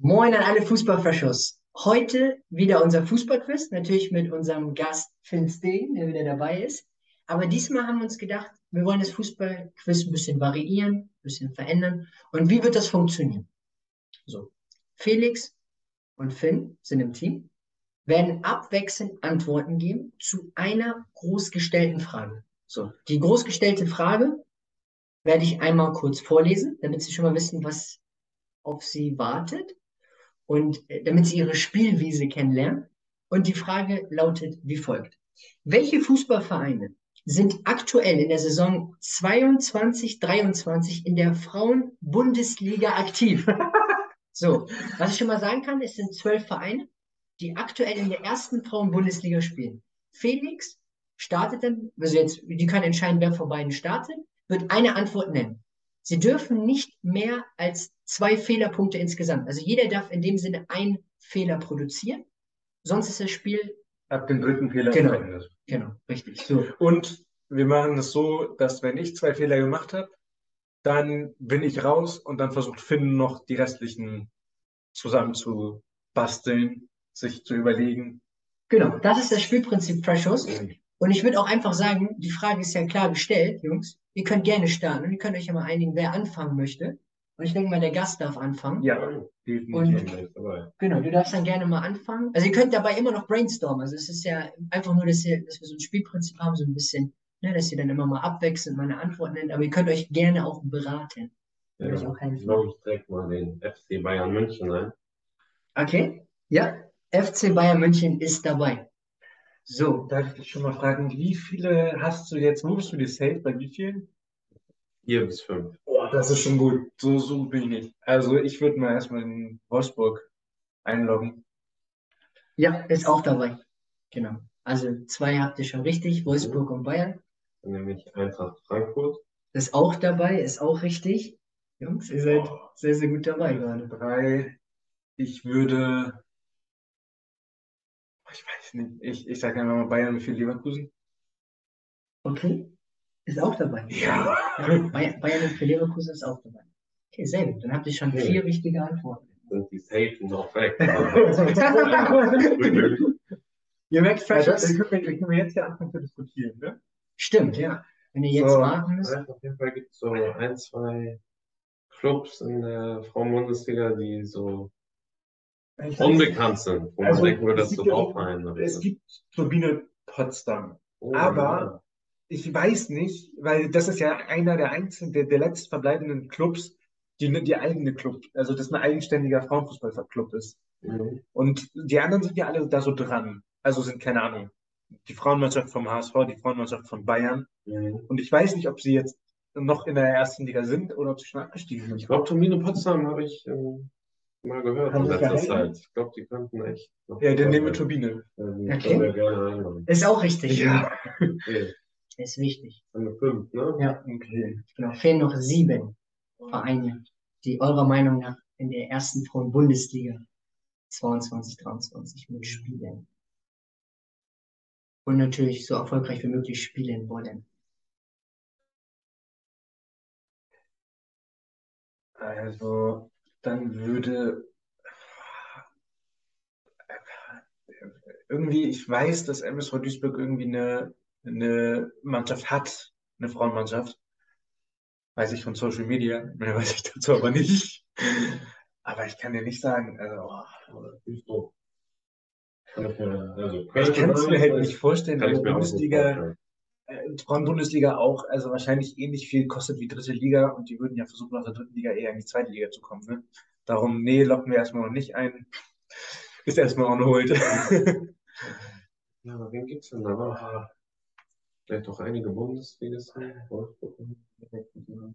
Moin an alle Fußballfaschos. Heute wieder unser Fußballquiz, natürlich mit unserem Gast Finn Steen, der wieder dabei ist. Aber diesmal haben wir uns gedacht, wir wollen das Fußballquiz ein bisschen variieren, ein bisschen verändern. Und wie wird das funktionieren? So, Felix und Finn sind im Team, werden abwechselnd Antworten geben zu einer großgestellten Frage. So, die großgestellte Frage werde ich einmal kurz vorlesen, damit Sie schon mal wissen, was auf Sie wartet und äh, damit Sie Ihre Spielwiese kennenlernen. Und die Frage lautet wie folgt. Welche Fußballvereine sind aktuell in der Saison 22, 23 in der Frauen-Bundesliga aktiv? so, was ich schon mal sagen kann, es sind zwölf Vereine, die aktuell in der ersten Frauen-Bundesliga spielen. Felix startet dann, also jetzt, die können entscheiden, wer von beiden startet, wird eine Antwort nennen. Sie dürfen nicht mehr als zwei Fehlerpunkte insgesamt. Also jeder darf in dem Sinne einen Fehler produzieren. Sonst ist das Spiel. Ab dem dritten Fehler Genau. beendet. Genau, richtig. So. Und wir machen es so, dass wenn ich zwei Fehler gemacht habe, dann bin ich raus und dann versucht Finn noch die restlichen zusammen zu basteln, sich zu überlegen. Genau, das ist das Spielprinzip Freshos. Und ich würde auch einfach sagen, die Frage ist ja klar gestellt, Jungs. Ihr könnt gerne starten und ihr könnt euch ja mal einigen, wer anfangen möchte. Und ich denke mal, der Gast darf anfangen. Ja, Und- definitiv. Genau, du darfst dann gerne mal anfangen. Also ihr könnt dabei immer noch brainstormen. Also es ist ja einfach nur, dass, ihr, dass wir so ein Spielprinzip haben, so ein bisschen, ne, dass ihr dann immer mal abwechselnd meine Antworten nennt. Aber ihr könnt euch gerne auch beraten. Würde ich Ja, auch helfen. glaube, ich direkt mal den FC Bayern München ein. Okay? Ja, FC Bayern München ist dabei. So, Darf ich dich schon mal fragen, wie viele hast du jetzt, wo bist du dir safe, bei wie vielen? Vier bis fünf. Oh, das ist schon gut. So, so bin ich nicht. Also ich würde mal erstmal in Wolfsburg einloggen. ja, ist auch dabei. Genau. Also zwei habt ihr schon richtig, Wolfsburg und Bayern. Dann nehme ich Eintracht Frankfurt. Ist auch dabei, ist auch richtig. Jungs, ihr seid sehr, sehr gut dabei gerade. Drei. Ich würde. Ich weiß nicht. Ich, ich sage einfach mal Bayern mit viel Leverkusen. Okay, ist auch dabei. Ja. Ja, Bayern, für Leverkusen ist auch dabei. Okay, sehr gut. Dann habt ihr schon vier richtige Antworten. Sind die safe noch weg. Ihr merkt, Ja, Fresh das, dann können wir, können wir jetzt ja anfangen zu diskutieren, ne? stimmt, ja. Wenn ihr jetzt So. warten müsst. Auf jeden Fall gibt es so ein, zwei Clubs in der Frauen-Bundesliga, die so unbekannt sind. Man Also, denken würde, es das gibt sind ja auch so- Vereine. Es gibt Turbine Potsdam. Oh, aber- Ich weiß nicht, weil das ist ja einer der einzigen, der, der letzt verbleibenden Clubs, die, die eigene Club, also das ein eigenständiger Frauenfußballclub ist. ja. Mhm. Und die anderen sind ja alle da so dran. Also sind, keine Ahnung, die Frauenmannschaft vom HSV, die Frauenmannschaft von Bayern. Mhm. Und ich weiß nicht, ob sie jetzt noch in der ersten Liga sind oder ob sie schon abgestiegen Ich sind. glaube, Turbine Potsdam habe ich ähm, mal gehört in letzter? Zeit. Ich glaube, die könnten echt. noch Ja, dann nehmen. Turbine. Ähm, Okay. gerne. Ist auch richtig. Ja. Okay, Ist wichtig. haben wir fünf, ne? Ja, Okay. genau. Fehlen noch sieben Vereine, die eurer Meinung nach in der ersten Frauen-Bundesliga 22, 23 mitspielen. Und natürlich so erfolgreich wie möglich spielen wollen. Also, dann würde irgendwie, ich weiß, dass MSV Duisburg irgendwie eine, eine Mannschaft hat, eine Frauenmannschaft. Weiß ich von Social Media, mehr weiß ich dazu aber nicht. Aber ich kann dir nicht sagen, also. Kann ich also, kann es mir halt nicht vorstellen, in der Bundesliga, Frauen-Bundesliga auch, also wahrscheinlich ähnlich viel kostet wie dritte Liga und die würden ja versuchen, aus der dritten Liga eher in die zweite Liga zu kommen, ne? Darum, nee, locken wir erstmal noch nicht ein. Ist erstmal on hold. Ja, aber wen gibt's denn da? Vielleicht auch einige. Wolfsburg.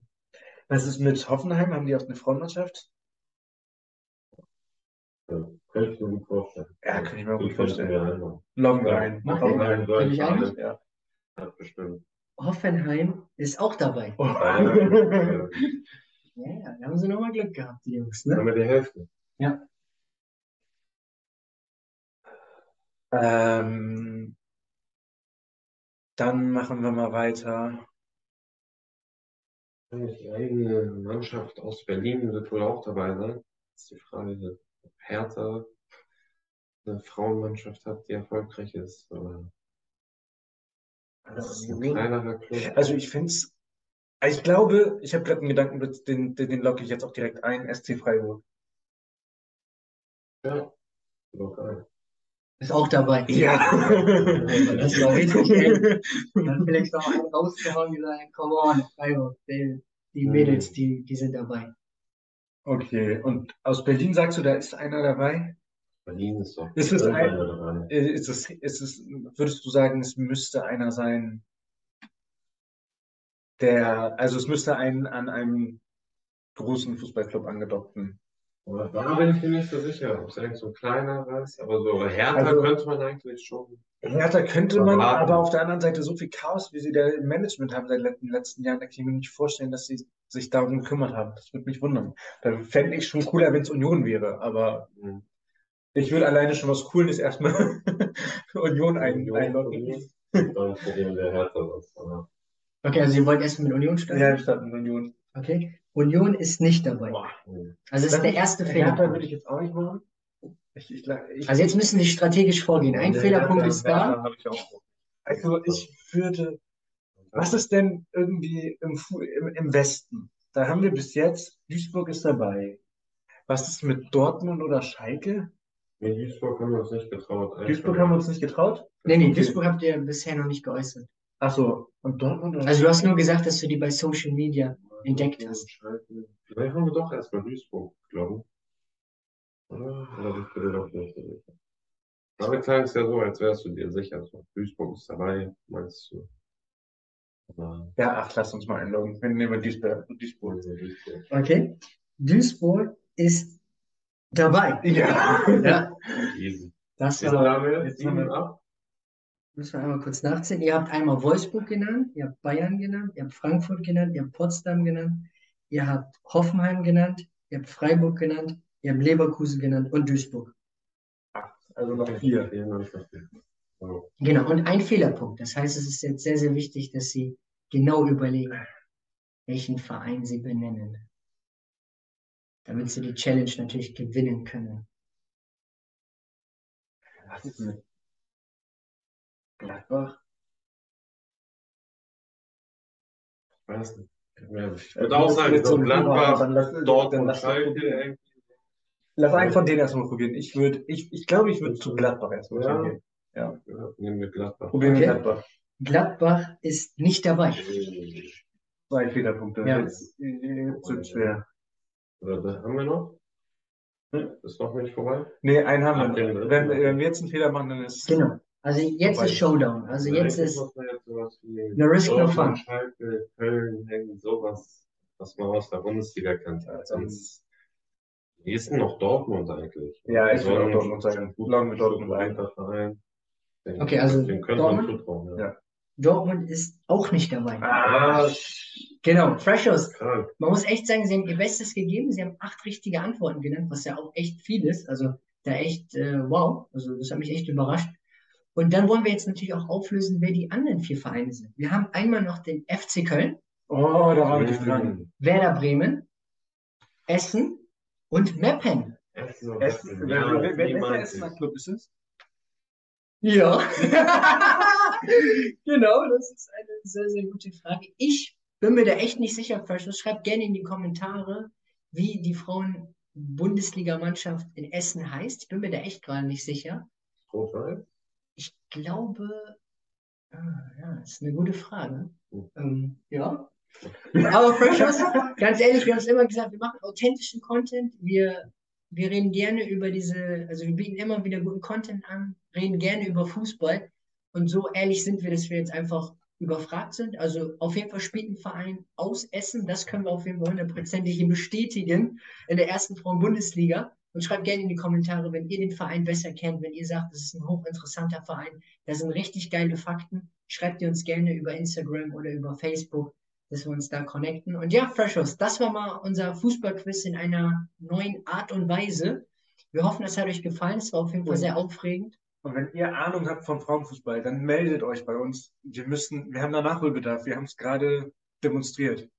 Was ist mit Hoffenheim? Haben die auch eine Frauenmannschaft? Ja, könnte ich mir gut vorstellen. Ja, kann ich mir gut vorstellen. wir. Loggen rein. Macht Loggen Vereine. einig? Ja. Ja, bestimmt. Hoffenheim ist auch dabei. Oh. Ja, ja. Ja, ja, da haben sie nochmal Glück gehabt, die Jungs, Haben ne? wir die Hälfte. Ähm, dann machen wir mal weiter. Die eigene Mannschaft aus Berlin wird wohl auch dabei sein. Das ist die Frage. Hertha eine Frauenmannschaft hat, die erfolgreich ist. Oder das ist ein kleinerer Club. Also ich finde es, ich glaube, ich habe gerade einen Gedanken, den, den, den locke ich jetzt auch direkt ein, SC Freiburg. Ja, lokal. Ist auch dabei. Ja. Das ist auch richtig eng. Dann vielleicht noch einen rausgehauen und gesagt, come on, Freiburg, die, die Mädels, die, die sind dabei. Okay, und aus Berlin sagst du, da ist einer dabei? Berlin ist doch. Ist es ein- Ist es, ist es, würdest du sagen, es müsste einer sein, der, also es müsste ein an einem großen Fußballclub angedockten. Da bin ich mir nicht so sicher, ob es eigentlich so ein kleiner ist, aber so Hertha Also- könnte man eigentlich schon. Hertha könnte man, Erwarten. aber auf der anderen Seite so viel Chaos, wie sie da im Management haben seit den letzten Jahren, da kann ich mir nicht vorstellen, dass sie sich darum gekümmert haben. Das würde mich wundern. Da fände ich schon cooler, wenn es Union wäre, aber Hm. Ich würde alleine schon was Cooles erstmal Union ein, Union, einloggen. Union. Dann probieren wir Hertha was. Aber Okay, also ihr wollt erstmal mit Union starten? Ja, statt mit Union. Okay. Union ist nicht dabei. Boah. Also das ist der erste Hertha Fehler. würde ich jetzt auch nicht machen. Ich, ich, ich, Also jetzt müssen Sie strategisch vorgehen. Ein Fehlerpunkt Hertha- ist da. Hertha ich auch. Also ich würde, was ist denn irgendwie im, im, im Westen? Da haben wir bis jetzt, Duisburg ist dabei. Was ist mit Dortmund oder Schalke? In Duisburg haben wir uns nicht getraut. Duisburg haben wir uns nicht getraut? Nee, nee, Okay. Duisburg habt ihr bisher noch nicht geäußert. Ach so, und Dortmund oder Also du hast nur gesagt, dass du die bei Social Media entdeckt hast. Vielleicht haben wir doch erstmal Duisburg, glaube ich. Oder? Ich bin mir doch nicht so sicher. Aber klang es ja so, als wärst du dir sicher. So, Duisburg ist dabei, meinst du? Aber Ja, ach, lass uns mal einloggen. Wir nehmen Duisburg. Duisburg. Duisburg. Okay. Duisburg ist dabei. Ja. Ja, das war. haben wir jetzt haben wir- ab. Müssen wir einmal kurz nachzählen. Ihr habt einmal Wolfsburg genannt, ihr habt Bayern genannt, ihr habt Frankfurt genannt, ihr habt Potsdam genannt, ihr habt Hoffenheim genannt, ihr habt Freiburg genannt, ihr habt Leverkusen genannt und Duisburg. Also noch vier. So. Genau, und ein Fehlerpunkt. Das heißt, es ist jetzt sehr, sehr wichtig, dass Sie genau überlegen, welchen Verein Sie benennen. Damit Sie die Challenge natürlich gewinnen können. Was ist mit Gladbach? Nicht. Ja, Ich würde auch sagen, so Gladbach, lass- Dortmund, lass- Schalke. irgendwie. Lass einen von denen erstmal probieren. Ich würde, ich, ich glaube, ich würde zu Gladbach erstmal Ja. gehen. Ja, nehmen wir Gladbach. Probieren wir Okay. Gladbach. Gladbach ist nicht dabei. Zwei Fehlerpunkte. Ja. Jetzt, jetzt wird schwer. Oder da haben wir noch? Hm. Ist noch nicht vorbei? Nee, einen haben Ach, wir. Wenn, wir- wenn wir jetzt einen Fehler machen, dann ist Genau. Also jetzt Vorbei. ist Showdown. Also jetzt ist man jetzt wie No risk, no fun. Schalke, Köln, hängen, sowas, was man aus der Bundesliga kennt. Sonst, wie ist denn noch Dortmund eigentlich? Ja, ich So würde auch ein Dortmund sagen. Loggen wir Dortmund ein. guter Verein. Den, Okay, also den könnte man Dortmund? zutrauen. Ja. Dortmund ist auch nicht dabei. Ah, Genau, Freshers. Krank. Man muss echt sagen, sie haben ihr Bestes gegeben. Sie haben acht richtige Antworten genannt, was ja auch echt viel ist. Also da echt, äh, wow. Also das hat mich echt überrascht. Und dann wollen wir jetzt natürlich auch auflösen, wer die anderen vier Vereine sind. Wir haben einmal noch den FC Köln, oh, da war ich dran. Werder Bremen, Essen und Meppen. Essen Essen, Ja, wer, wer, der Club ist es? Ja. Genau, das ist eine sehr, sehr gute Frage. Ich bin mir da echt nicht sicher, Freshers. Schreibt gerne in die Kommentare, wie die Frauen-Bundesliga-Mannschaft in Essen heißt. Ich bin mir da echt gerade nicht sicher. Rot-Weiß? Ich glaube, ah, ja, das ist eine gute Frage. Hm. Ähm, ja. Aber Freshers, ganz ehrlich, wir haben es immer gesagt, wir machen authentischen Content. Wir, wir reden gerne über diese, also wir bieten immer wieder guten Content an, reden gerne über Fußball. Und so ehrlich sind wir, dass wir jetzt einfach überfragt sind. Also auf jeden Fall spielt ein Verein aus Essen, das können wir auf jeden Fall hundertprozentig hier bestätigen in der ersten Frauen-Bundesliga. Und schreibt gerne in die Kommentare, wenn ihr den Verein besser kennt, wenn ihr sagt, das ist ein hochinteressanter Verein, da sind richtig geile Fakten, schreibt ihr uns gerne über Instagram oder über Facebook, dass wir uns da connecten. Und ja, Freshers, das war mal unser Fußballquiz in einer neuen Art und Weise. Wir hoffen, es hat euch gefallen. Es war auf jeden Fall sehr aufregend. Und wenn ihr Ahnung habt vom Frauenfußball, dann meldet euch bei uns. Wir müssen, wir haben da Nachholbedarf. Wir haben es gerade demonstriert.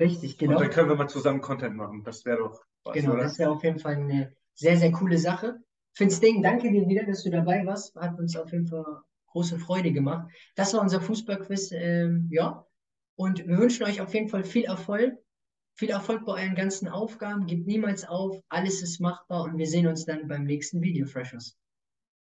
Richtig, Und genau. dann können wir mal zusammen Content machen. Das wäre doch was, Genau, oder? das wäre auf jeden Fall eine sehr, sehr coole Sache. Find's Ding, danke dir wieder, dass du dabei warst. Hat uns auf jeden Fall große Freude gemacht. Das war unser Fußballquiz, ähm, ja. Und wir wünschen euch auf jeden Fall viel Erfolg. Viel Erfolg bei euren ganzen Aufgaben. Gebt niemals auf. Alles ist machbar und wir sehen uns dann beim nächsten Video, Freshers.